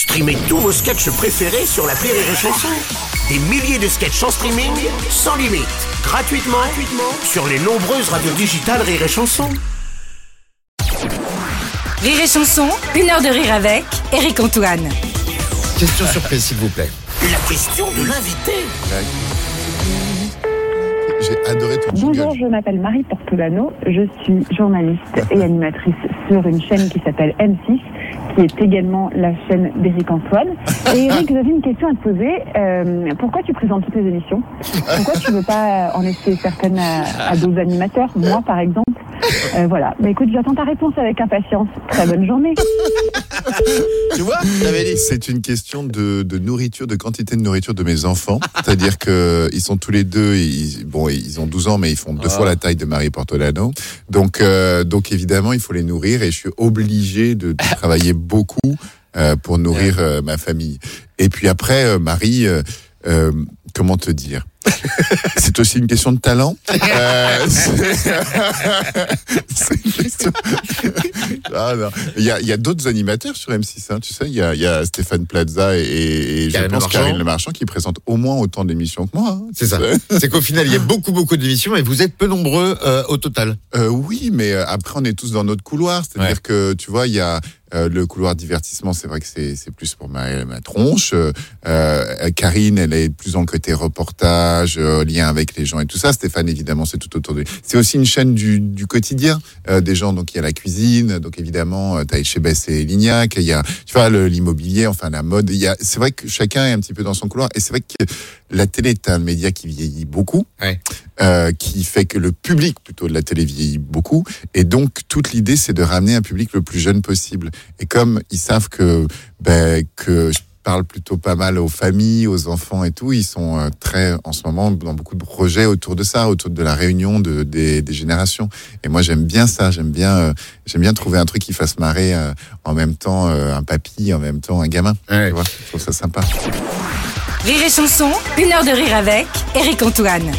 Streamez tous vos sketchs préférés sur la Rire et Chanson. Des milliers de sketchs en streaming, sans limite, gratuitement, gratuitement sur les nombreuses radios digitales Rire et Chanson. Rire et chanson, une heure de rire avec Eric Antoine. Question surprise, s'il vous plaît. La question de l'invité. J'ai adoré. Bonjour, je m'appelle Marie Portolano, je suis journaliste et animatrice sur une chaîne qui s'appelle M6, qui est également la chaîne d'Éric Antoine. Et Eric, j'avais une question à te poser. Euh, pourquoi tu présentes toutes les émissions? Pourquoi tu veux pas en laisser certaines à, à d'autres animateurs? Moi, par exemple Euh, Voilà. Mais écoute, j'attends ta réponse avec impatience. Très bonne journée. Tu vois J'avais dit. C'est une question de, de nourriture, de quantité de nourriture de mes enfants. C'est-à-dire que ils sont tous les deux, ils, bon, ils ont 12 ans, mais ils font deux fois la taille de Marie Portolano. Donc, euh, donc évidemment, il faut les nourrir et je suis obligé de, de travailler beaucoup euh, pour nourrir euh, ma famille. Et puis après, Marie, comment te dire? C'est aussi une question de talent. Euh, c'est une question. Ah. Il y a, d'autres animateurs sur M6, hein, tu sais. Il y a, il y a Stéphane Plaza et, et je pense. Karine Le Marchand qui présentent au moins autant d'émissions que moi. hein. C'est ça. C'est qu'au final, il y a beaucoup, beaucoup d'émissions et vous êtes peu nombreux euh, au total. Euh, oui, mais euh, après, on est tous dans notre couloir. C'est-à-dire Ouais. que, tu vois, il y a euh, le couloir divertissement, c'est vrai que c'est plus pour ma, ma tronche. Euh, euh, Karine, elle est plus le côté reportage, euh, lien avec les gens et tout ça. Stéphane, évidemment, c'est tout autour de lui. C'est aussi une chaîne du, du quotidien des gens. Donc, il y a la cuisine. Donc, évidemment, t'as Etchebest et Lignac. Il y a, tu vois, l'immobilier, enfin, la mode. Il y a, c'est vrai que chacun est un petit peu dans son couloir. Et c'est vrai que la télé est un média qui vieillit beaucoup Ouais. Euh, qui fait que le public plutôt de la télé vieillit beaucoup. Et donc, toute l'idée, c'est de ramener un public le plus jeune possible. Et comme ils savent que, ben, que je parle plutôt pas mal aux familles, aux enfants et tout, ils sont euh, très, en ce moment, dans beaucoup de projets autour de ça, autour de la réunion de, des, des générations. Et moi, j'aime bien ça. J'aime bien, euh, j'aime bien trouver un truc qui fasse marrer euh, en même temps euh, un papy, en même temps un gamin. Ouais. Tu vois, je trouve ça sympa. Rire et chanson, une heure de rire avec Eric Antoine.